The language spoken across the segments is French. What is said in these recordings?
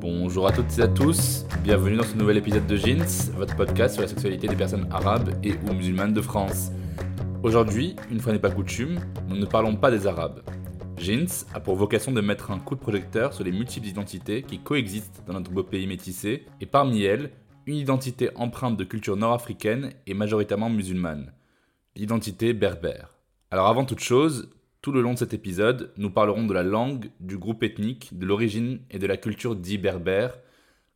Bonjour à toutes et à tous, bienvenue dans ce nouvel épisode de Jeans, votre podcast sur la sexualité des personnes arabes et ou musulmanes de France. Aujourd'hui, une fois n'est pas coutume, nous ne parlons pas des arabes. Jeans a pour vocation de mettre un coup de projecteur sur les multiples identités qui coexistent dans notre beau pays métissé, et parmi elles, une identité empreinte de culture nord-africaine et majoritairement musulmane, l'identité berbère. Alors avant toute chose, tout le long de cet épisode, nous parlerons de la langue, du groupe ethnique, de l'origine et de la culture dit berbère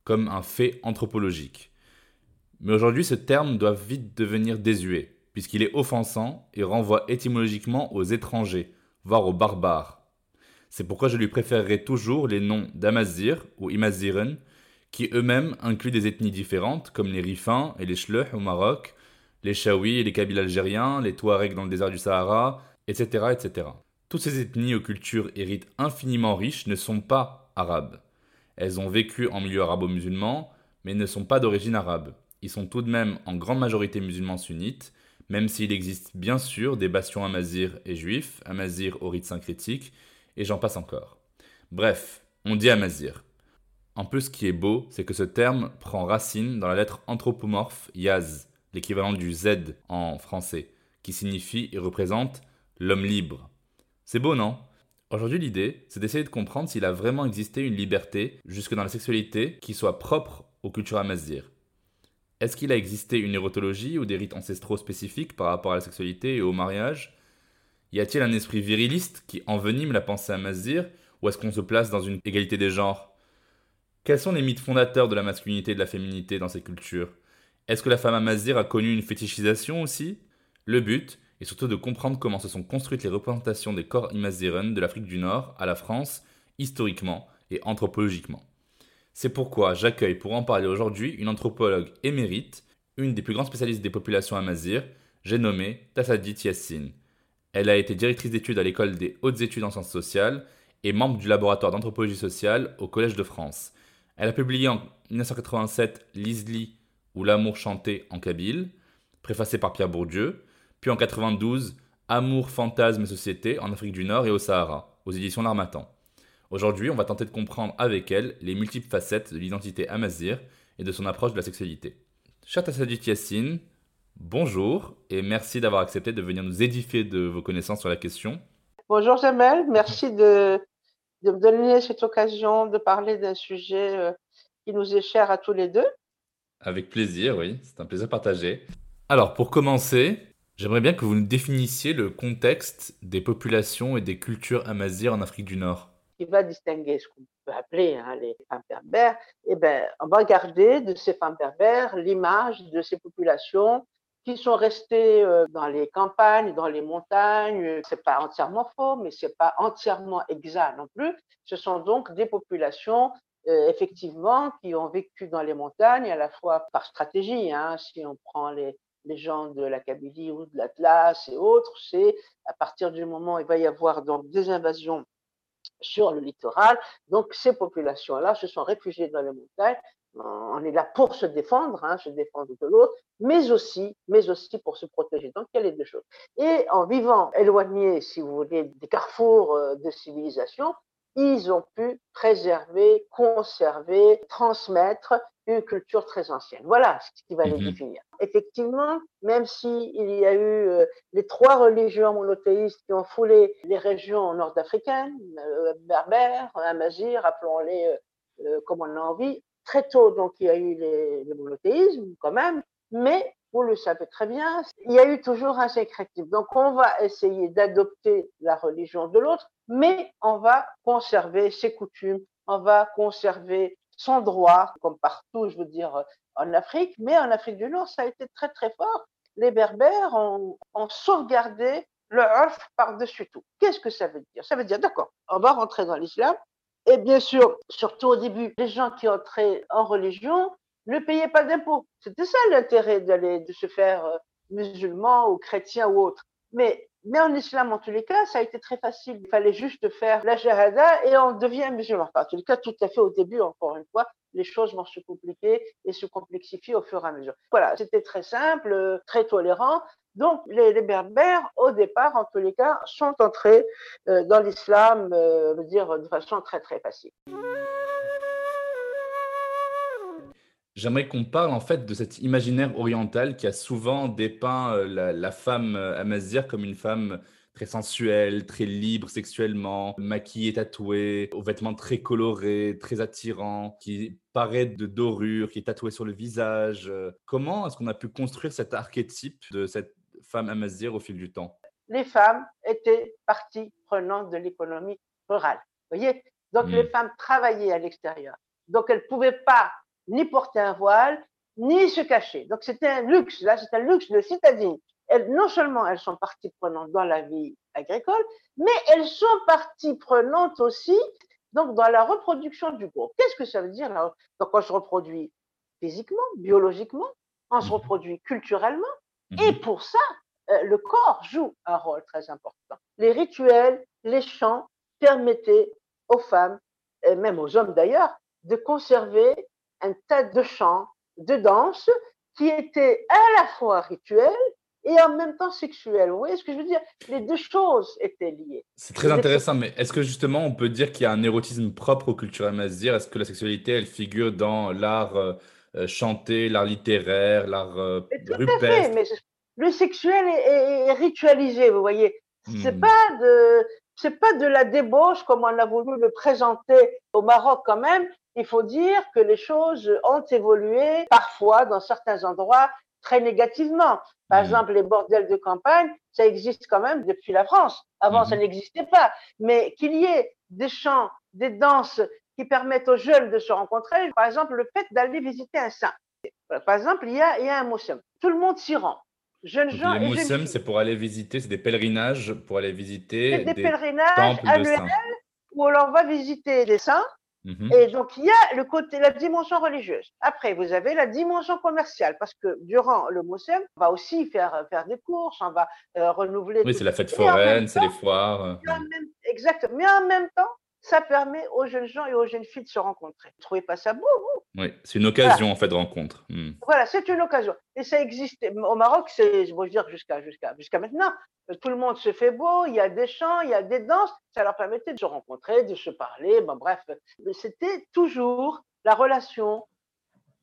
comme un fait anthropologique. Mais aujourd'hui, ce terme doit vite devenir désuet, puisqu'il est offensant et renvoie étymologiquement aux étrangers, voire aux barbares. C'est pourquoi je lui préférerai toujours les noms d'Amazir ou Imaziren, qui eux-mêmes incluent des ethnies différentes, comme les Rifins et les Schleuh au Maroc, les Chaouis et les Kabyles algériens, les Touaregs dans le désert du Sahara, etc., etc. Toutes ces ethnies aux cultures et rites infiniment riches ne sont pas arabes. Elles ont vécu en milieu arabo-musulman, mais ne sont pas d'origine arabe. Ils sont tout de même en grande majorité musulmans sunnites, même s'il existe bien sûr des bastions amazirs et juifs, amazirs au rite syncrétique, et j'en passe encore. Bref, on dit amazir. En plus, ce qui est beau, c'est que ce terme prend racine dans la lettre anthropomorphe yaz, l'équivalent du Z en français, qui signifie et représente l'homme libre. C'est beau, non? Aujourd'hui, l'idée, c'est d'essayer de comprendre s'il a vraiment existé une liberté, jusque dans la sexualité, qui soit propre aux cultures amazirs. Est-ce qu'il a existé une érotologie ou des rites ancestraux spécifiques par rapport à la sexualité et au mariage? Y a-t-il un esprit viriliste qui envenime la pensée amazir, ou est-ce qu'on se place dans une égalité des genres? Quels sont les mythes fondateurs de la masculinité et de la féminité dans ces cultures? Est-ce que la femme amazir a connu une fétichisation aussi? Le but, et surtout de comprendre comment se sont construites les représentations des corps imaziren de l'Afrique du Nord à la France, historiquement et anthropologiquement. C'est pourquoi j'accueille pour en parler aujourd'hui une anthropologue émérite, une des plus grandes spécialistes des populations amazir, j'ai nommé Tassadit Yassine. Elle a été directrice d'études à l'école des hautes études en sciences sociales et membre du laboratoire d'anthropologie sociale au Collège de France. Elle a publié en 1987 L'Isli ou L'amour chanté en Kabyle, préfacé par Pierre Bourdieu, puis en 92, Amour, fantasme et société en Afrique du Nord et au Sahara, aux éditions L'Armatan. Aujourd'hui, on va tenter de comprendre avec elle les multiples facettes de l'identité amazir et de son approche de la sexualité. Cher Tassadit Yassine, bonjour et merci d'avoir accepté de venir nous édifier de vos connaissances sur la question. Bonjour Jamel, merci de, de me donner cette occasion de parler d'un sujet euh, qui nous est cher à tous les deux. Avec plaisir, oui, c'est un plaisir partagé. Alors, pour commencer, J'aimerais bien que vous nous définissiez le contexte des populations et des cultures amazirs en Afrique du Nord. Qui va distinguer ce qu'on peut appeler hein, les femmes berbères, eh ben, on va garder de ces femmes berbères l'image de ces populations qui sont restées euh, dans les campagnes, dans les montagnes. C'est pas entièrement faux, mais c'est pas entièrement exact non plus. Ce sont donc des populations euh, effectivement qui ont vécu dans les montagnes à la fois par stratégie. Hein, si on prend les, les gens de la Kabylie ou de l'Atlas et autres, c'est à partir du moment où il va y avoir donc des invasions sur le littoral, donc ces populations-là se sont réfugiées dans les montagnes. On est là pour se défendre, hein, se défendre de l'autre, mais aussi, mais aussi pour se protéger. Donc il y a les deux choses. Et en vivant éloignés, si vous voulez, des carrefours euh, de civilisation, ils ont pu préserver, conserver, transmettre une culture très ancienne. Voilà ce qui va les mhm. définir. Effectivement, même s'il y a eu euh, les trois religions monothéistes qui ont foulé les régions nord-africaines, euh, berbères, amazir, appelons-les euh, comme on a envie, très tôt, donc il y a eu les monothéismes quand même, mais vous le savez très bien, il y a eu toujours un syncrétisme. Donc on va essayer d'adopter la religion de l'autre, mais on va conserver ses coutumes, on va conserver sans droit, comme partout, je veux dire, en Afrique, mais en Afrique du Nord, ça a été très très fort. Les Berbères ont, sauvegardé le urf par-dessus tout. Qu'est-ce que ça veut dire? Ça veut dire, d'accord, on va rentrer dans l'islam, et bien sûr, surtout au début, les gens qui entraient en religion ne payaient pas d'impôts. C'était ça l'intérêt d'aller, de se faire euh, musulman ou chrétien ou autre. Mais, mais en islam, en tous les cas, ça a été très facile. Il fallait juste faire la shahada et on devient musulman. En tous les cas, tout à fait au début, encore une fois, les choses vont se compliquer et se complexifier au fur et à mesure. Voilà, c'était très simple, très tolérant. Donc, les, Berbères, au départ, en tous les cas, sont entrés euh, dans l'islam, euh, dire, de façon très, très facile. J'aimerais qu'on parle en fait de cet imaginaire oriental qui a souvent dépeint euh, la, femme euh, amazigh comme une femme très sensuelle, très libre sexuellement, maquillée, tatouée, aux vêtements très colorés, très attirants, qui paraît de dorure, qui est tatouée sur le visage. Comment est-ce qu'on a pu construire cet archétype de cette femme amazigh au fil du temps? Les femmes étaient partie prenante de l'économie rurale. Vous voyez? Donc les hmm. femmes travaillaient à l'extérieur. Donc elles ne pouvaient pas ni porter un voile, ni se cacher. Donc c'était un luxe, là c'est un luxe de citadine. Elles, non seulement elles sont partie prenante dans la vie agricole, mais elles sont partie prenante aussi donc dans la reproduction du groupe. Qu'est-ce que ça veut dire Donc on se reproduit physiquement, biologiquement, on se mhm. reproduit culturellement, mhm. et pour ça, euh, le corps joue un rôle très important. Les rituels, les chants permettaient aux femmes, et même aux hommes d'ailleurs, de conserver un tas de chants, de danses qui étaient à la fois rituels et en même temps sexuels. Vous voyez ce que je veux dire? Les deux choses étaient liées. C'est très intéressant, mais est-ce que justement on peut dire qu'il y a un érotisme propre aux cultures amazigh Est-ce que la sexualité, elle figure dans l'art euh, euh, chanté, l'art littéraire, l'art euh, rupestre? mais le sexuel est, ritualisé, vous voyez. C'est hmm. pas de c'est pas de la débauche comme on a voulu le présenter au Maroc quand même il faut dire que les choses ont évolué parfois dans certains endroits très négativement. Par mmh. exemple, les bordels de campagne, ça existe quand même depuis la France. Avant, ça mmh. n'existait pas. Mais qu'il y ait des chants, des danses qui permettent aux jeunes de se rencontrer, par exemple, le fait d'aller visiter un saint. Par exemple, il y a, il y a un moussem. Tout le monde s'y rend. Jeunes gens les moussem, c'est pour aller visiter, c'est des pèlerinages pour aller visiter des, des pèlerinages annuels où l'on va visiter des saints Mhm. Et donc, il y a le côté, la dimension religieuse. Après, vous avez la dimension commerciale, parce que durant le Moussem, on va aussi faire, faire des courses, on va euh, renouveler. Oui, c'est la fête foraine, c'est les foires. exact. Mais en même temps, ça permet aux jeunes gens et aux jeunes filles de se rencontrer. Vous trouvez pas ça beau, vous? Oui, c'est une occasion en fait de rencontre. Hmm. Voilà, c'est une occasion. Et ça existe au Maroc, c'est, je veux dire jusqu'à jusqu'à jusqu'à maintenant, tout le monde se fait beau, il y a des chants, il y a des danses, ça leur permettait de se rencontrer, de se parler. Bon, bref, c'était toujours la relation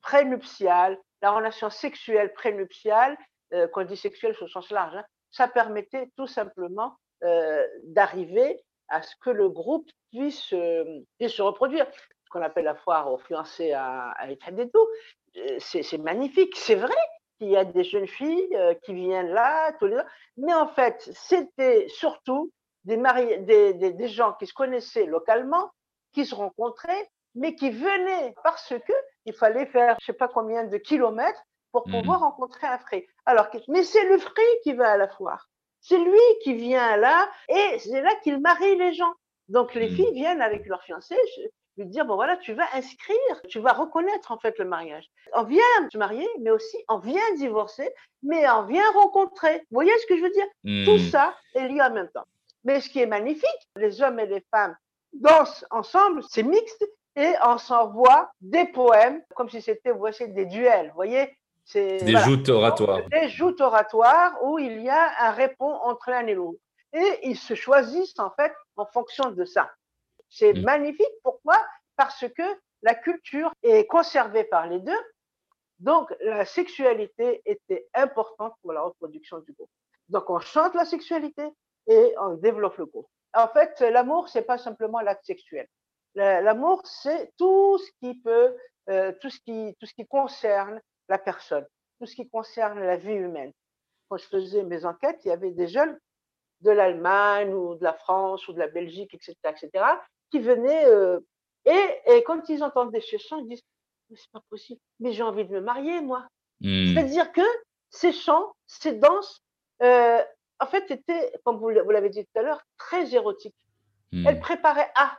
prénuptiale, la relation sexuelle prénuptiale, euh, quand on dit sexuelle au sens large, hein, ça permettait tout simplement euh, d'arriver à ce que le groupe puisse, euh, se reproduire. Ce qu'on appelle la foire aux fiancés à, à tout, euh, c'est magnifique, c'est vrai qu'il y a des jeunes filles euh, qui viennent là, tous les mais en fait, c'était surtout des, des, des, gens qui se connaissaient localement, qui se rencontraient, mais qui venaient parce que il fallait faire je sais pas combien de kilomètres pour mmh pouvoir rencontrer un frais. Alors, mais c'est le frais qui va à la foire. C'est lui qui vient là et c'est là qu'il marie les gens. Donc les hmm. filles viennent avec leur fiancé lui dire bon voilà tu vas inscrire, tu vas reconnaître en fait le mariage. On vient se marier, mais aussi on vient divorcer, mais on vient rencontrer. Vous voyez ce que je veux dire? Tout hmm. ça est lié en même temps. Mais ce qui est magnifique, les hommes et les femmes dansent ensemble, c'est mixte et on s'envoie des poèmes comme si c'était voici des duels. Vous voyez? Des joutes oratoires. Des joutes oratoires où il y a un répond entre l'un et l'autre. Et ils se choisissent en fait en fonction de ça. C'est mm. magnifique. Pourquoi? Parce que la culture est conservée par les deux. Donc la sexualité était importante pour la reproduction du groupe. Donc on chante la sexualité et on développe le groupe. En fait, l'amour, c'est pas simplement l'acte sexuel. L'amour, c'est tout ce qui peut, euh, tout ce qui, tout ce qui concerne la personne, tout ce qui concerne la vie humaine. Quand je faisais mes enquêtes, il y avait des jeunes de l'Allemagne ou de la France ou de la Belgique, etc., etc., qui venaient euh, Et, quand ils entendent des chants, ils disent c'est pas possible, mais j'ai envie de me marier, moi. Hmm. C'est-à-dire que ces chants, ces danses, euh, en fait, étaient, comme vous l'avez dit tout à l'heure, très érotiques. Hmm. Elles préparaient à.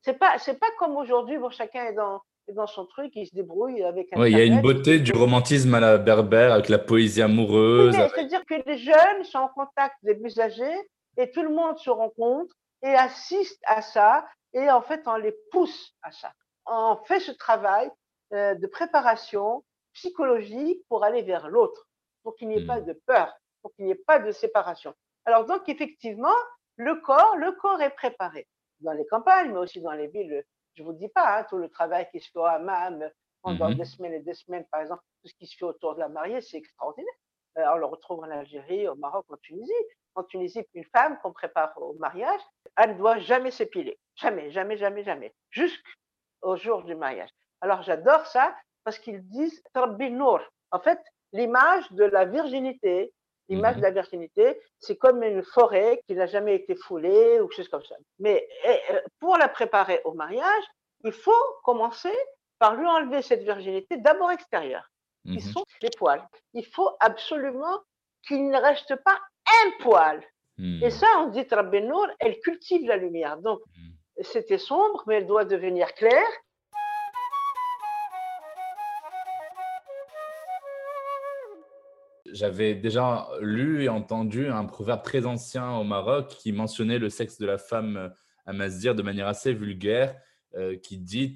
C'est pas, c'est pas comme aujourd'hui, bon, chacun est dans, dans son truc, il se débrouille avec un. Oui, il y a une beauté du romantisme à la berbère, avec la poésie amoureuse. C'est-à-dire que les jeunes sont en contact des plus âgés et tout le monde se rencontre et assiste à ça et en fait, on les pousse à ça. On fait ce travail euh, de préparation psychologique pour aller vers l'autre, pour qu'il n'y ait pas mmh. de peur, pour qu'il n'y ait pas de séparation. Alors donc, effectivement, le corps, le corps est préparé dans les campagnes, mais aussi dans les villes. Je vous dis pas hein, tout le travail qui se fait à MAM pendant mmh des semaines et des semaines, par exemple, tout ce qui se fait autour de la mariée, c'est extraordinaire. Euh, on le retrouve en Algérie, au Maroc, en Tunisie. En Tunisie, une femme qu'on prépare au mariage, elle ne doit jamais s'épiler. Jamais, jamais, jamais, jamais. Jusqu'au jour du mariage. Alors j'adore ça parce qu'ils disent Nour. En fait, l'image de la virginité, l'image de mhm. la virginité, c'est comme une forêt qui n'a jamais été foulée ou quelque chose comme ça. Mais euh, pour la préparer au mariage, il faut commencer par lui enlever cette virginité d'abord extérieure, qui mhm. sont les poils. Il faut absolument qu'il ne reste pas un poil. Et hmm. ça, on dit Nour, elle cultive la lumière. Donc, hmm. c'était sombre, mais elle doit devenir claire. J'avais déjà lu et entendu un proverbe très ancien au Maroc qui mentionnait le sexe de la femme à Mazir de manière assez vulgaire, euh, qui dit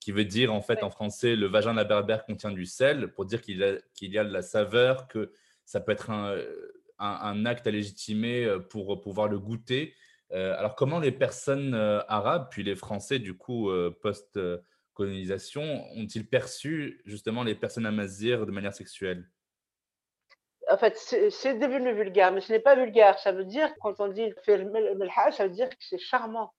qui veut dire en fait en français le vagin de la berbère contient du sel, pour dire qu'il y a de la saveur, que ça peut être un, un, acte à légitimer euh, pour pouvoir le goûter. Euh, alors, comment les personnes euh, arabes, puis les Français, du coup, post-colonisation, ont-ils perçu justement les personnes amazighes de manière sexuelle? En fait, c'est devenu vulgaire, mais ce n'est pas vulgaire. Ça veut dire, quand on dit melha, ça veut dire que c'est charmant.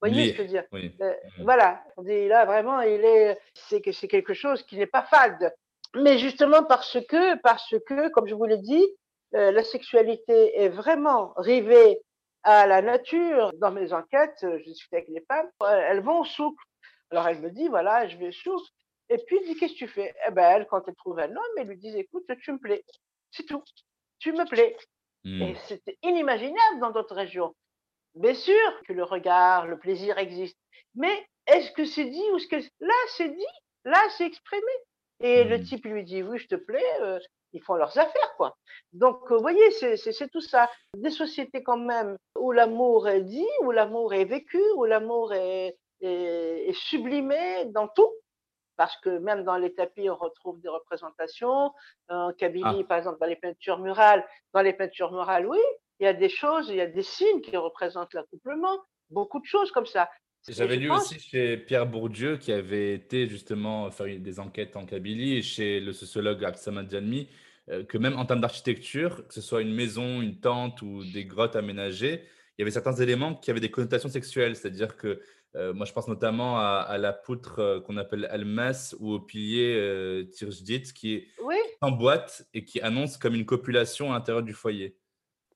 Vous voyez ce que je veux dire? mm. Voilà, on dit là vraiment, il est, c'est que c'est quelque chose qui n'est pas fade. Mais justement parce que, parce que, comme je vous l'ai dit, euh, la sexualité est vraiment rivée à la nature. Dans mes enquêtes, je discute avec les femmes, elles vont au souk. Alors elle me dit, voilà, je vais souk. Et puis, elle dit, qu'est-ce que tu fais? Eh ben, elle, quand elle trouve un homme, elle lui dit, écoute, tu me plais. C'est tout. Tu me plais. Hmm. Et c'était inimaginable dans d'autres régions. Bien sûr que le regard, le plaisir existe. Mais est-ce que c'est dit ou ce que là c'est dit, là c'est exprimé. Et le hmm. type lui dit oui, je te plais, euh, ils font leurs affaires, quoi. Donc, vous voyez, c'est tout ça. Des sociétés quand même où l'amour est dit, où l'amour est vécu, où l'amour est, est, sublimé dans tout. Parce que même dans les tapis, on retrouve des représentations. En Kabylie, ah. par exemple, dans les peintures murales, dans les peintures murales, oui, il y a des choses, il y a des signes qui représentent l'accouplement, beaucoup de choses comme ça. J'avais lu aussi chez Pierre Bourdieu, qui avait été justement faire des enquêtes en Kabylie, et chez le sociologue Absamad Djanmi, euh, que même en termes d'architecture, que ce soit une maison, une tente ou des grottes aménagées, il y avait certains éléments qui avaient des connotations sexuelles. C'est-à-dire que moi, je pense notamment à, la poutre euh, qu'on appelle Almas ou au pilier euh, qui est en boîte et qui annonce comme une copulation à l'intérieur du foyer.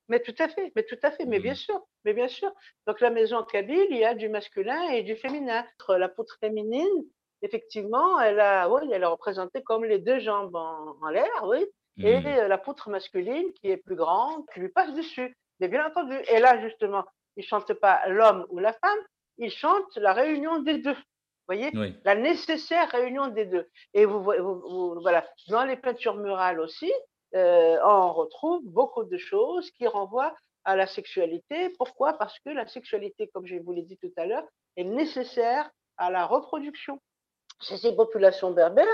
Mais tout à fait, mais tout à fait, mais bien mmh. sûr, mais bien sûr. Donc la maison kabyle, il y a du masculin et du féminin. La poutre féminine, effectivement, elle a, oui, elle est représentée comme les deux jambes en, l'air, oui, et mmh. la poutre masculine qui est plus grande, qui lui passe dessus. Mais bien entendu, et là justement, il chante pas l'homme ou la femme, il chante la réunion des deux. Vous voyez, la nécessaire réunion des deux. Et vous, vous, voilà, dans les peintures murales aussi, euh, on retrouve beaucoup de choses qui renvoient à la sexualité. Pourquoi? Parce que la sexualité, comme je vous l'ai dit tout à l'heure, est nécessaire à la reproduction. Chez ces populations berbères,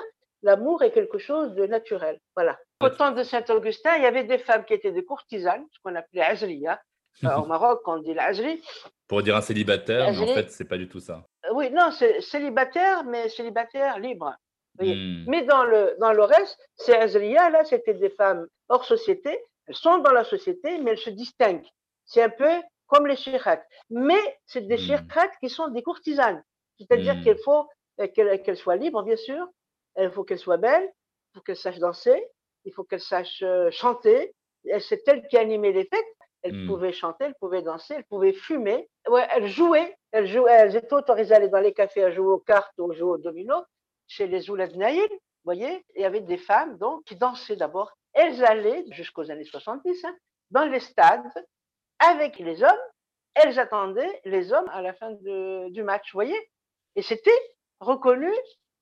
l'amour est quelque chose de naturel. Voilà. Au temps de Saint-Augustin, il y avait des femmes qui étaient des courtisanes, ce qu'on appelait azliya. Euh, au Maroc, on dit l'azli. Pour dire un célibataire, mais en fait, c'est pas du tout ça. Euh, oui, non, c'est célibataire, mais célibataire libre. Hmm. Mais dans le, dans le reste, ces Azriya, là, c'était des femmes hors société. Elles sont dans la société, mais elles se distinguent. C'est un peu comme les shirkat. Mais c'est des mmh. qui sont des courtisanes. C'est-à-dire hmm. qu'il faut euh, qu'elles soient libres, bien sûr. Il faut qu'elles soient belles. Il faut qu'elles sachent danser. Il faut qu'elles sachent euh, chanter. C'est elles qui animaient les fêtes. Elles Hmm. pouvaient chanter, elles pouvaient danser, elles pouvaient fumer. Ouais, elles jouaient, elles jouaient, elles étaient autorisées à aller dans les cafés à jouer aux cartes ou jouer au domino chez les Ouled Naïl, vous voyez. Il y avait des femmes donc qui dansaient d'abord. Elles allaient jusqu'aux années 70 hein, dans les stades avec les hommes. Elles attendaient les hommes à la fin de- du match, vous voyez. Et c'était reconnu,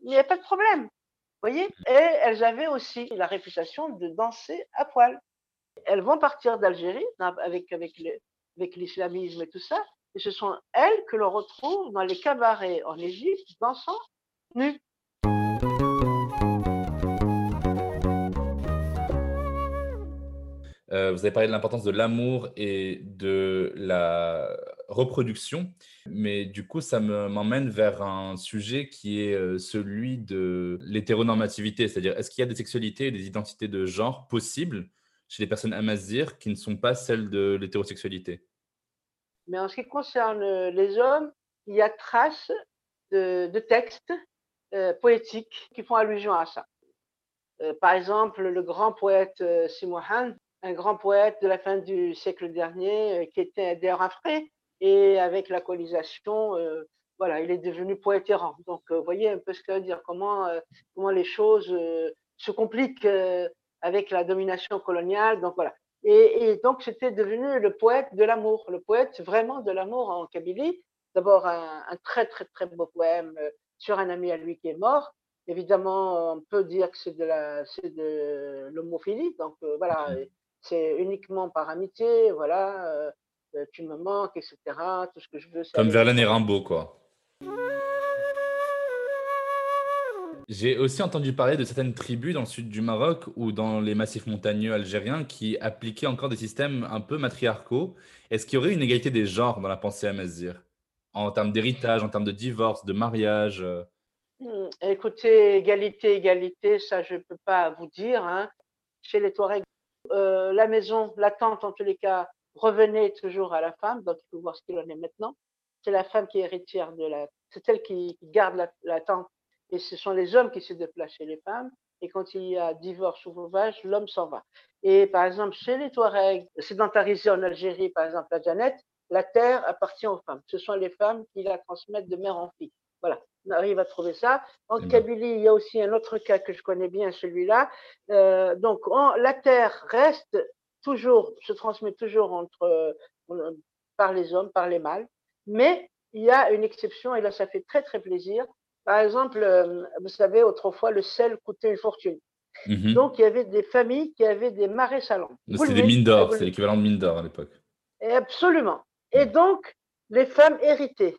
il n'y avait pas de problème. Vous voyez Et elles avaient aussi la réputation de danser à poil. Elles vont partir d'Algérie avec, avec, le- avec l'islamisme et tout ça. Et ce sont elles que l'on retrouve dans les cabarets en Égypte dansant nues. Euh, vous avez parlé de l'importance de l'amour et de la reproduction, mais du coup, ça me- m'emmène vers un sujet qui est euh, celui de l'hétéronormativité, c'est-à-dire est-ce qu'il y a des sexualités et des identités de genre possibles chez les personnes amazighes qui ne sont pas celles de l'hétérosexualité Mais en ce qui concerne euh, les hommes, il y a trace de, textes euh, poétiques qui font allusion à ça. Euh, par exemple, le grand poète euh, un grand poète de la fin du siècle dernier, qui était d'ailleurs un frais, et avec la colonisation, voilà, il est devenu poète errant. Donc, vous voyez un peu ce que veut dire, comment, comment les choses se compliquent avec la domination coloniale. Donc, voilà. Et, et donc, c'était devenu le poète de l'amour, le poète vraiment de l'amour en Kabylie. D'abord, un, un très, très, très beau poème euh, sur un ami à lui qui est mort. Évidemment, on peut dire que c'est de la, c'est de l'homophilie. Donc, euh, voilà, Mhm. c'est uniquement par amitié. Voilà, euh, tu me manques, etc. Tout ce que je veux, Comme Verlaine et Rimbaud, quoi. J'ai aussi entendu parler de certaines tribus dans le sud du Maroc ou dans les massifs montagneux algériens qui appliquaient encore des systèmes un peu matriarcaux. Est-ce qu'il y aurait une égalité des genres dans la pensée amazigh? En termes d'héritage, en termes de divorce, de mariage euh, Hmm, Écoutez, égalité, égalité, ça je ne peux pas vous dire. hein. Chez les Touaregs, euh, la maison, la tante en tous les cas, revenait toujours à la femme, donc il faut voir ce qu'il en est maintenant. C'est la femme qui est héritière de la... C'est elle qui, qui garde la, la tante et ce sont les hommes qui se déplacent chez les femmes. Et quand il y a divorce ou veuvage, l'homme s'en va. Et par exemple, chez les Touaregs, sédentarisés en Algérie, par exemple, la Jeannette, la terre appartient aux femmes. Ce sont les femmes qui la transmettent de mère en fille. Voilà, on arrive à trouver ça. En. Kabylie, il y a aussi un autre cas que je connais bien, celui-là. Euh, donc, en- la terre reste toujours, se transmet toujours entre, euh, par les hommes, par les mâles. Mais il y a une exception, et là, ça fait très, très plaisir. Par exemple, euh, vous savez, autrefois, le sel coûtait une fortune. mhm. Donc, il y avait des familles qui avaient des marais salants. C'était des mines d'or, c'est l'équivalent de mines d'or à l'époque. Absolument. Et donc, les femmes héritaient.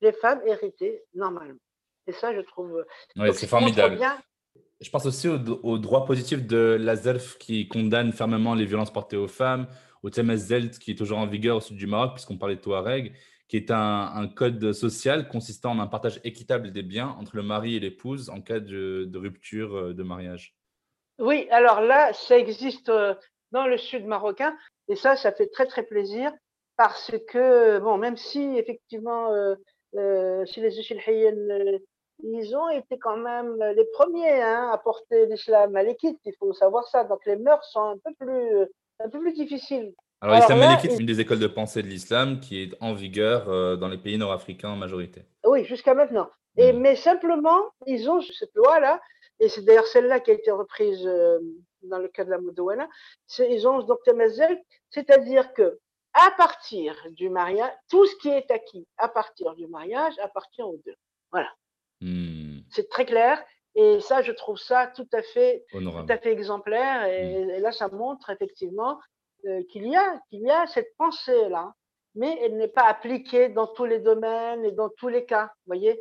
Les femmes héritaient normalement. Et ça, je trouve. Ouais, donc, c'est formidable. bien- Je pense aussi au, au droit positif de la ZELF qui condamne fermement les violences portées aux femmes, au TMSZELT qui est toujours en vigueur au sud du Maroc, puisqu'on parlait de Touareg, qui est un, code social consistant en un partage équitable des biens entre le mari et l'épouse en cas de, rupture euh, de mariage. Oui, alors là, ça existe euh, dans le sud marocain. Et ça, ça fait très, très plaisir. Parce que, bon, même si effectivement, euh, euh, les Uchilhiyen, euh, ils ont été quand même les premiers hein, à porter l'islam malékite, il faut savoir ça. Donc les mœurs sont un peu plus, un peu plus difficiles. Alors, l'islam malékite, c'est une des écoles de pensée de l'islam qui est en vigueur euh, dans les pays nord-africains en majorité. Oui, jusqu'à maintenant. Et, Mm. mais simplement, ils ont cette loi-là, et c'est d'ailleurs celle-là qui a été reprise euh, dans le cas de la Moudouana, ils ont donc Temazel, c'est-à-dire que à partir du mariage, tout ce qui est acquis à partir du mariage appartient aux deux. Hmm, C'est très clair, et ça, je trouve ça tout à fait, tout à fait exemplaire, et, et là, ça montre effectivement qu'il y a, qu'il y a cette pensée-là, mais elle n'est pas appliquée dans tous les domaines et dans tous les cas, voyez?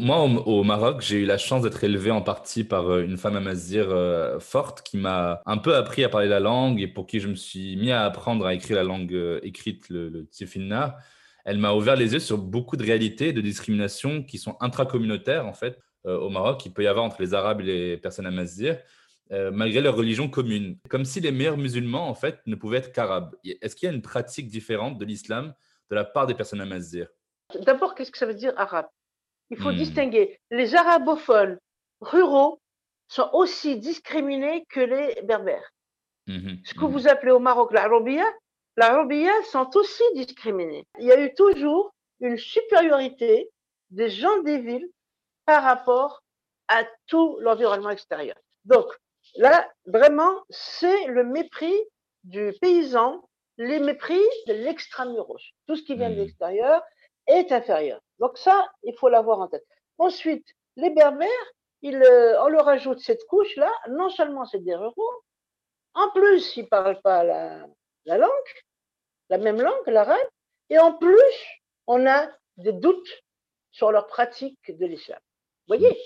Moi, au, Maroc, j'ai eu la chance d'être élevé en partie par euh, une femme amazigh euh, forte qui m'a un peu appris à parler la langue et pour qui je me suis mis à apprendre à écrire la langue euh, écrite, le, le. Elle m'a ouvert les yeux sur beaucoup de réalités de discriminations qui sont intracommunautaires, en fait, au Maroc, qu'il peut y avoir entre les Arabes et les personnes amazighes, euh, malgré leur religion commune. Comme si les meilleurs musulmans, en fait, ne pouvaient être qu'arabes. Est-ce qu'il y a une pratique différente de l'islam de la part des personnes amazighes D'abord, qu'est-ce que ça veut dire arabe? Il faut Hmm. distinguer les arabophones ruraux sont aussi discriminés que les berbères. Mhm, Ce que mhm. vous appelez au Maroc l'Arabia, l'Arabia sont aussi discriminés. Il y a eu toujours une supériorité des gens des villes par rapport à tout l'environnement extérieur. Donc là, vraiment, c'est le mépris du paysan, les mépris de l'extramuros. Tout ce qui vient de Mhm. l'extérieur est inférieur. Donc ça, il faut l'avoir en tête. Ensuite, les berbères, ils, euh, on leur ajoute cette couche-là, non seulement c'est des ruraux, en plus, ils ne parlent pas la, la langue, la même langue, l'arabe, et en plus, on a des doutes sur leur pratique de l'islam. Voyez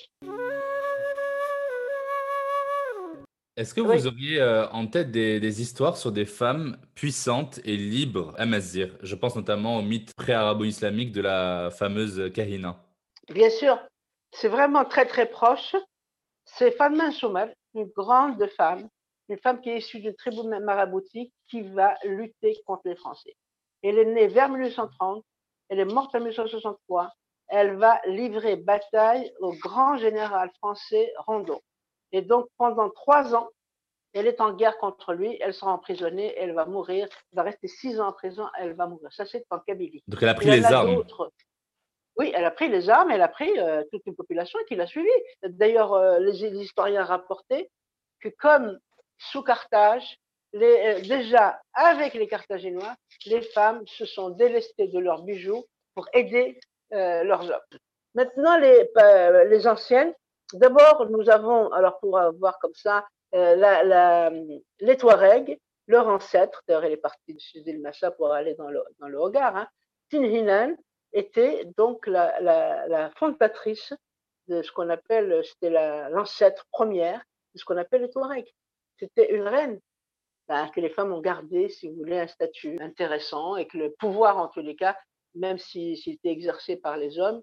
Est-ce que Oui. vous auriez euh, en tête des, des histoires sur des femmes puissantes et libres à Mazir? Je pense notamment au mythe pré-arabo-islamique de la fameuse Kahina. Bien sûr, c'est vraiment très très proche. C'est Fatma Soumal, une grande femme, une femme qui est issue d'une tribu maraboutique qui va lutter contre les Français. Elle est née vers 1830, elle est morte en 1863. Elle va livrer bataille au grand général français Rondeau. Et donc pendant trois ans, elle est en guerre contre lui, elle sera emprisonnée, elle va mourir, elle va rester six ans en prison, elle va mourir. Ça, c'est en Kabylie. Donc elle a pris les a armes. Oui, elle a pris les armes, elle a pris euh, toute une population qui l'a suivie. D'ailleurs, euh, les, les historiens rapportaient que comme sous Carthage, les, euh, déjà avec les Carthaginois, les femmes se sont délestées de leurs bijoux pour aider euh, leurs hommes. Maintenant, les, euh, les anciennes, d'abord, nous avons, alors pour voir comme ça, euh, les Touaregs, leur ancêtre, d'ailleurs, elle est partie de Sudil Massa pour aller dans le, dans le Hogar, hein, Tinhinan, était donc la, la, la, fondatrice de ce qu'on appelle, c'était l'ancêtre première de ce qu'on appelle les Touaregs. C'était une reine ben, que les femmes ont gardé, si vous voulez, un statut intéressant et que le pouvoir, en tous les cas, même si, était exercé par les hommes,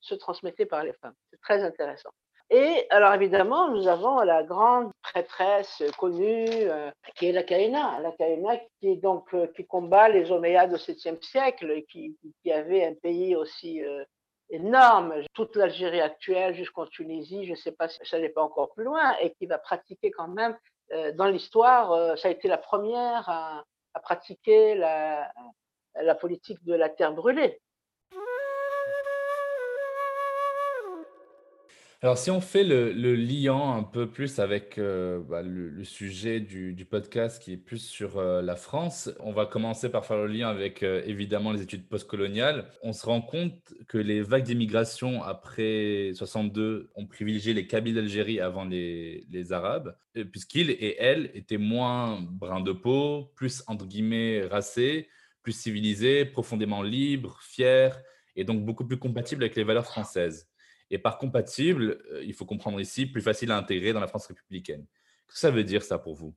se transmettait par les femmes. C'est très intéressant. Et alors évidemment, nous avons la grande prêtresse connue euh, qui est la Kaina, la Kaina qui donc euh, qui combat les Omeyyades au 7e siècle, qui, avait un pays aussi euh, énorme, toute l'Algérie actuelle jusqu'en Tunisie, je ne sais pas si ça n'est pas encore plus loin, et qui va pratiquer quand même dans l'histoire, ça a été la première à pratiquer la, la politique de la terre brûlée. Alors, si on fait le, le liant un peu plus avec euh, bah, le, sujet du, podcast qui est plus sur euh, la France, on va commencer par faire le lien avec euh, évidemment les études postcoloniales. On se rend compte que les vagues d'immigration après 62 ont privilégié les Kabyles d'Algérie avant les, les Arabes, puisqu'ils et elles étaient moins bruns de peau, plus entre guillemets racés, plus civilisés, profondément libres, fiers et donc beaucoup plus compatibles avec les valeurs françaises et par compatible, euh, il faut comprendre ici, plus facile à intégrer dans la France républicaine. Que ça veut dire ça pour vous?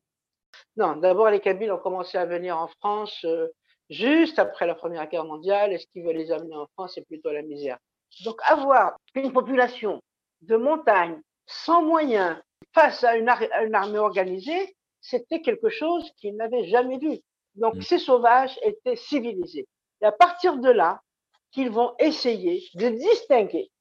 Non, d'abord les Kabyles ont commencé à venir en France euh, juste après la Première Guerre mondiale et ce qui veut les amener en France, c'est plutôt la misère. Donc avoir une population de montagne sans moyens face à une armée organisée, c'était quelque chose qu'ils n'avaient jamais vu. Donc mmh. ces sauvages étaient civilisés. Et à partir de là, qu'ils vont essayer de distinguer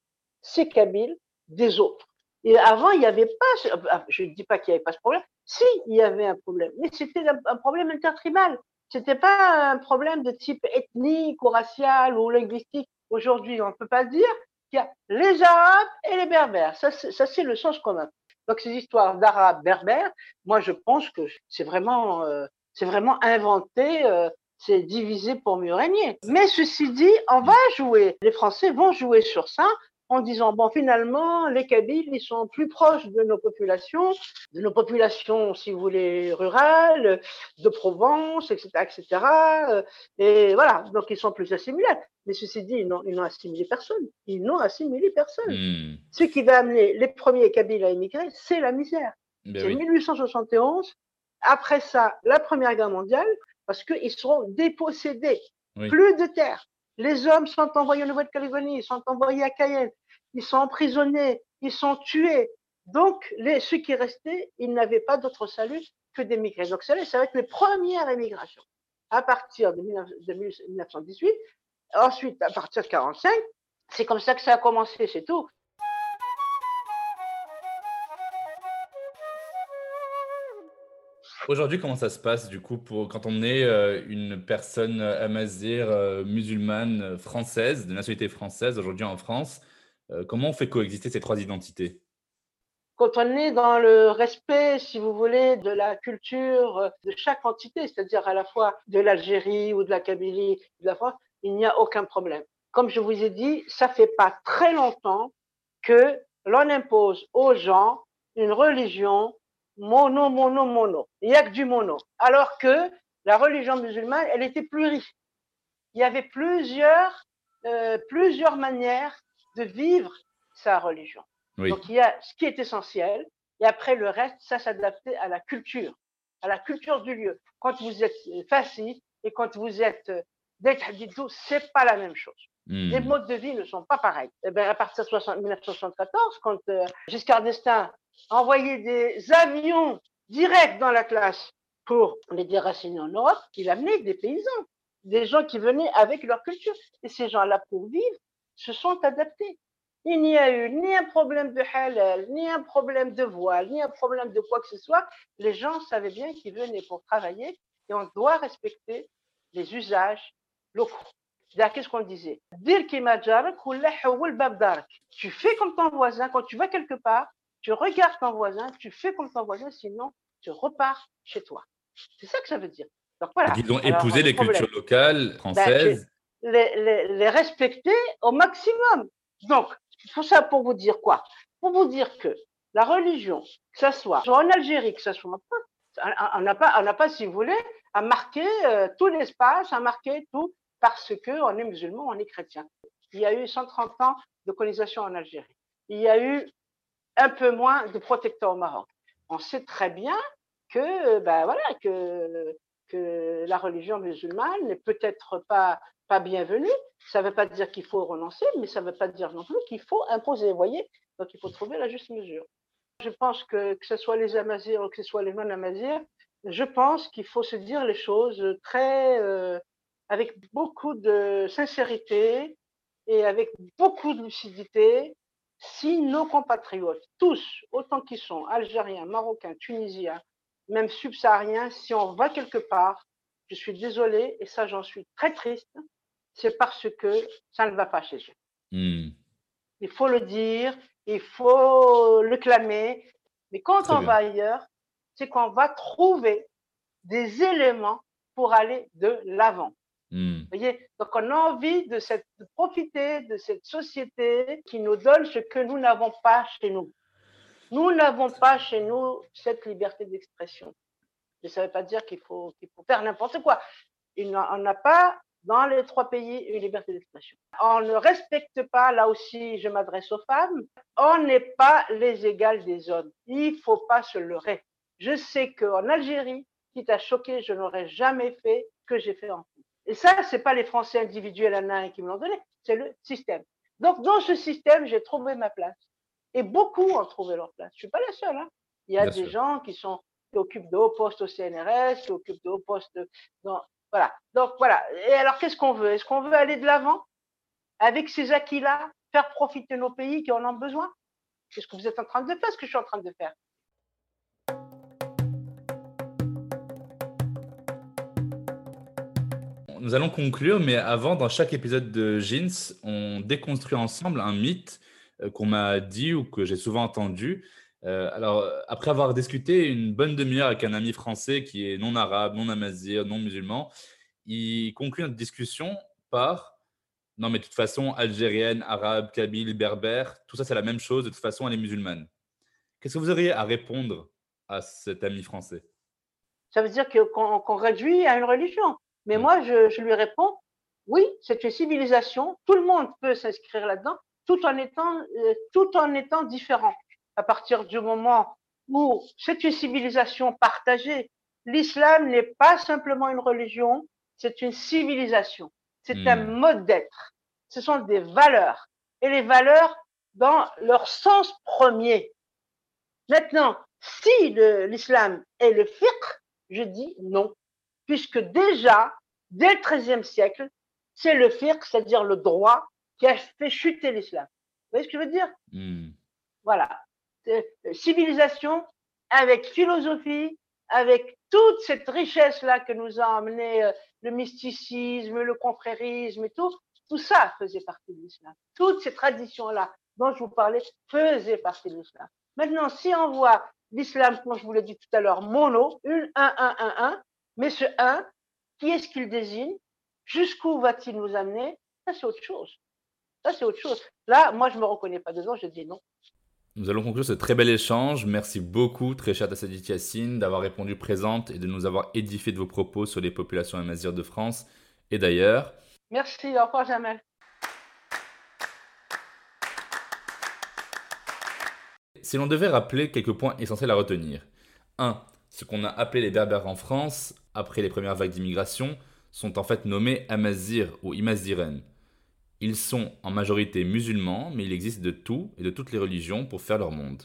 ces Kabyles des autres. Et avant, il n'y avait pas, je ne dis pas qu'il n'y avait pas ce problème, si, il y avait un problème, mais c'était un problème intertribal. C'était pas un problème de type ethnique ou racial ou linguistique. Aujourd'hui, on ne peut pas dire qu'il y a les Arabes et les Berbères. Ça, c'est le sens commun. Donc, ces histoires d'Arabes berbères, moi, je pense que c'est vraiment, euh, c'est vraiment inventé. Euh, c'est divisé pour mieux régner. Mais ceci dit, on va jouer, les Français vont jouer sur ça en disant bon finalement les Kabyles ils sont plus proches de nos populations, de nos populations si vous voulez rurales, de Provence, etc., etc. Et voilà donc ils sont plus assimilables. Mais ceci dit ils n'ont, assimilé personne, ils n'ont assimilé personne. Hmm. Ce qui va amener les premiers Kabyles à émigrer, c'est la misère. Ben c'est oui. 1871. Après ça, la Première Guerre mondiale, parce qu'ils seront dépossédés, Oui. plus de terre. Les hommes sont envoyés en Nouvelle-Calédonie, ils sont envoyés à Cayenne, ils sont emprisonnés, ils sont tués. Donc, les, ceux qui restaient, ils n'avaient pas d'autre salut que d'émigrer. Donc, ça, ça va être les premières émigrations. À partir de, 19, de 1918, ensuite, à partir de 45, c'est comme ça que ça a commencé, c'est tout. Aujourd'hui, comment ça se passe du coup pour quand on est euh, une personne amazir euh, musulmane française, de nationalité française, aujourd'hui en France Comment on fait coexister ces trois identités? Quand on est dans le respect, si vous voulez, de la culture de chaque entité, c'est-à-dire à la fois de l'Algérie ou de la Kabylie, de la France, il n'y a aucun problème. Comme je vous ai dit, ça fait pas très longtemps que l'on impose aux gens une religion mono, mono, mono. Il n'y a que du mono. Alors que la religion musulmane, elle était plus riche. Il y avait plusieurs, euh, plusieurs manières de vivre sa religion. Donc il y a ce qui est essentiel, et après le reste, ça s'adapter à la culture, à la culture du lieu. Quand vous êtes facile et quand vous êtes ce c'est pas la même chose. Hmm. Les modes de vie ne sont pas pareils. Et eh ben, à partir de 1974, quand euh, Giscard d'Estaing envoyé des avions directs dans la classe pour les déraciner en Europe, il amenait des paysans, des gens qui venaient avec leur culture. Et ces gens-là, pour vivre, se sont adaptés. Il n'y a eu ni un problème de halal, ni un problème de voile, ni un problème de quoi que ce soit. Les gens savaient bien qu'ils venaient pour travailler et on doit respecter les usages locaux. Qu'est-ce qu'on disait? Tu fais comme ton voisin. Quand tu vas quelque part, tu regardes ton voisin, tu fais comme ton voisin, sinon tu repars chez toi. C'est ça que ça veut dire. Donc voilà. Ils ont épousé les cultures locales ben, françaises. les, les respecter au maximum. Donc, tout ça pour vous dire quoi? Pour vous dire que la religion, que ce soit en Algérie, que ce soit on n'a pas, on n'a pas, si vous voulez, à marquer euh, tout l'espace, à marquer tout parce que on est musulman, on est chrétien. Il y a eu 130 ans de colonisation en Algérie. Il y a eu un peu moins de protecteurs au Maroc. On sait très bien que, ben voilà, que, la religion musulmane n'est peut-être pas pas bienvenue. Ça ne veut pas dire qu'il faut renoncer, mais ça ne veut pas dire non plus qu'il faut imposer. Voyez Donc, il faut trouver la juste mesure. Je pense que, que ce soit les Amazirs ou que ce soit les non-Amazirs, je pense qu'il faut se dire les choses très, euh, avec beaucoup de sincérité et avec beaucoup de lucidité. Si nos compatriotes, tous, autant qu'ils sont, Algériens, Marocains, Tunisiens, même subsahariens, si on va quelque part, je suis désolée et ça j'en suis très triste, c'est parce que ça ne va pas chez eux. Hmm. Il faut le dire, il faut le clamer. Mais quand on va ailleurs, c'est qu'on va trouver des éléments pour aller de l'avant. Hmm. voyez? Donc on a envie de, profiter de cette société qui nous donne ce que nous n'avons pas chez nous. Nous n'avons pas chez nous cette liberté d'expression. Mais ça ne veut pas dire qu'il faut, faut faire n'importe quoi. on n'a pas dans les trois pays une liberté d'expression. On ne respecte pas, là aussi, je m'adresse aux femmes, on n'est pas les égales des hommes. Il ne faut pas se leurrer. Je sais qu'en Algérie, quitte à choquer, je n'aurais jamais fait ce que j'ai fait en. Et ça, ce n'est pas les Français individuels à qui me l'ont donné, c'est le système. Donc, dans ce système, j'ai trouvé ma place. Et beaucoup ont trouvé leur place. Je ne suis pas la seule. Hein. Il y a des gens qui, sont, qui occupent de hauts postes au CNRS, qui occupent de hauts postes dans, voilà. Donc voilà. Et alors, qu'est-ce qu'on veut? Est-ce qu'on veut aller de l'avant avec ces acquis-là, faire profiter nos pays qui en ont besoin? C'est ce que vous êtes en train de faire, ce que je suis en train de faire. Nous allons conclure, mais avant, dans chaque épisode de Jeans, on déconstruit ensemble un mythe euh, qu'on m'a dit ou que j'ai souvent entendu. Euh, alors, après avoir discuté une bonne demi-heure avec un ami français qui est non arabe, non amazir, non musulman, il conclut notre discussion par non, mais de toute façon, algérienne, arabe, kabyle, berbère, tout ça c'est la même chose, de toute façon elle est musulmane. Qu'est-ce que vous auriez à répondre à cet ami français? Ça veut dire qu'on réduit à une religion. Mais moi, je, lui réponds oui, c'est une civilisation, tout le monde peut s'inscrire là-dedans, tout en étant, euh, tout en étant différent à partir du moment où c'est une civilisation partagée. L'islam n'est pas simplement une religion, c'est une civilisation, c'est un hmm. mode d'être, ce sont des valeurs, et les valeurs dans leur sens premier. Maintenant, si l'islam est le fiqh, je dis non, puisque déjà, dès le XIIIe siècle, c'est le fiqh, c'est-à-dire le droit, qui a fait chuter l'islam. Vous voyez ce que je veux dire? Hmm. Voilà. Euh, civilisation avec philosophie, avec toute cette richesse-là que nous a amené euh, le mysticisme, le confrérisme et tout, tout ça faisait partie de l'islam. Toutes ces traditions-là dont je vous parlais faisaient partie de l'islam. Maintenant, si on voit l'islam, comme je vous l'ai dit tout à l'heure, mono, une, un, un, un, un, mais ce un, qui est-ce qu'il désigne? Jusqu'où va-t-il nous amener? Ça, c'est autre chose. Ça, c'est autre chose. Là, moi, je ne me reconnais pas dedans, je dis non. Nous allons conclure ce très bel échange. Merci beaucoup, très cher Tassadit Yassine, d'avoir répondu présente et de nous avoir édifié de vos propos sur les populations amazirs de France et d'ailleurs. Merci, au revoir Jamel. Si l'on devait rappeler quelques points essentiels à retenir. 1. Ce qu'on a appelé les Berbères en France, après les premières vagues d'immigration, sont en fait nommés Amazirs ou Imaziren. Ils sont en majorité musulmans, mais il existe de tout et de toutes les religions pour faire leur monde.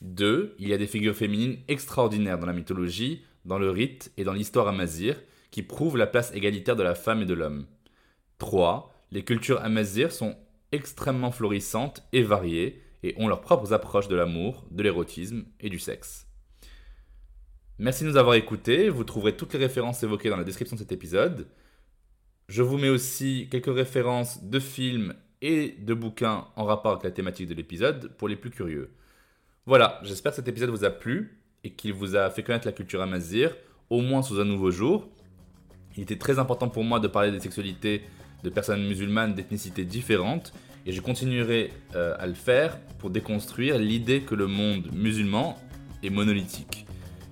2. Il y a des figures féminines extraordinaires dans la mythologie, dans le rite et dans l'histoire amazir, qui prouvent la place égalitaire de la femme et de l'homme. 3. Les cultures amazirs sont extrêmement florissantes et variées, et ont leurs propres approches de l'amour, de l'érotisme et du sexe. Merci de nous avoir écoutés, vous trouverez toutes les références évoquées dans la description de cet épisode. Je vous mets aussi quelques références de films et de bouquins en rapport avec la thématique de l'épisode pour les plus curieux. Voilà, j'espère que cet épisode vous a plu et qu'il vous a fait connaître la culture amazir, au moins sous un nouveau jour. Il était très important pour moi de parler des sexualités de personnes musulmanes d'ethnicités différentes et je continuerai euh, à le faire pour déconstruire l'idée que le monde musulman est monolithique.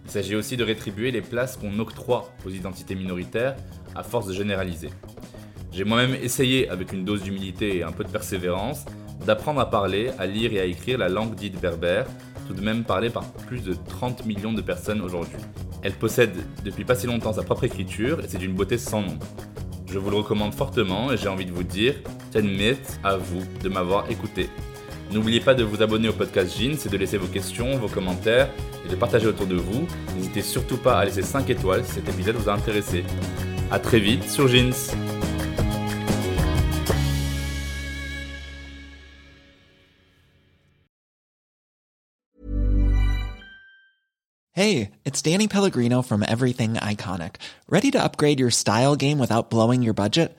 Il s'agit aussi de rétribuer les places qu'on octroie aux identités minoritaires à force de généraliser. J'ai moi-même essayé, avec une dose d'humilité et un peu de persévérance, d'apprendre à parler, à lire et à écrire la langue dite berbère, tout de même parlée par plus de 30 millions de personnes aujourd'hui. Elle possède depuis pas si longtemps sa propre écriture et c'est d'une beauté sans nom. Je vous le recommande fortement et j'ai envie de vous dire, Tenmit à vous de m'avoir écouté. N'oubliez pas de vous abonner au podcast Jeans et de laisser vos questions, vos commentaires et de partager autour de vous. N'hésitez surtout pas à laisser 5 étoiles si cet épisode vous a intéressé. A très vite sur Jeans. Hey, it's Danny Pellegrino from Everything Iconic. Ready to upgrade your style game without blowing your budget?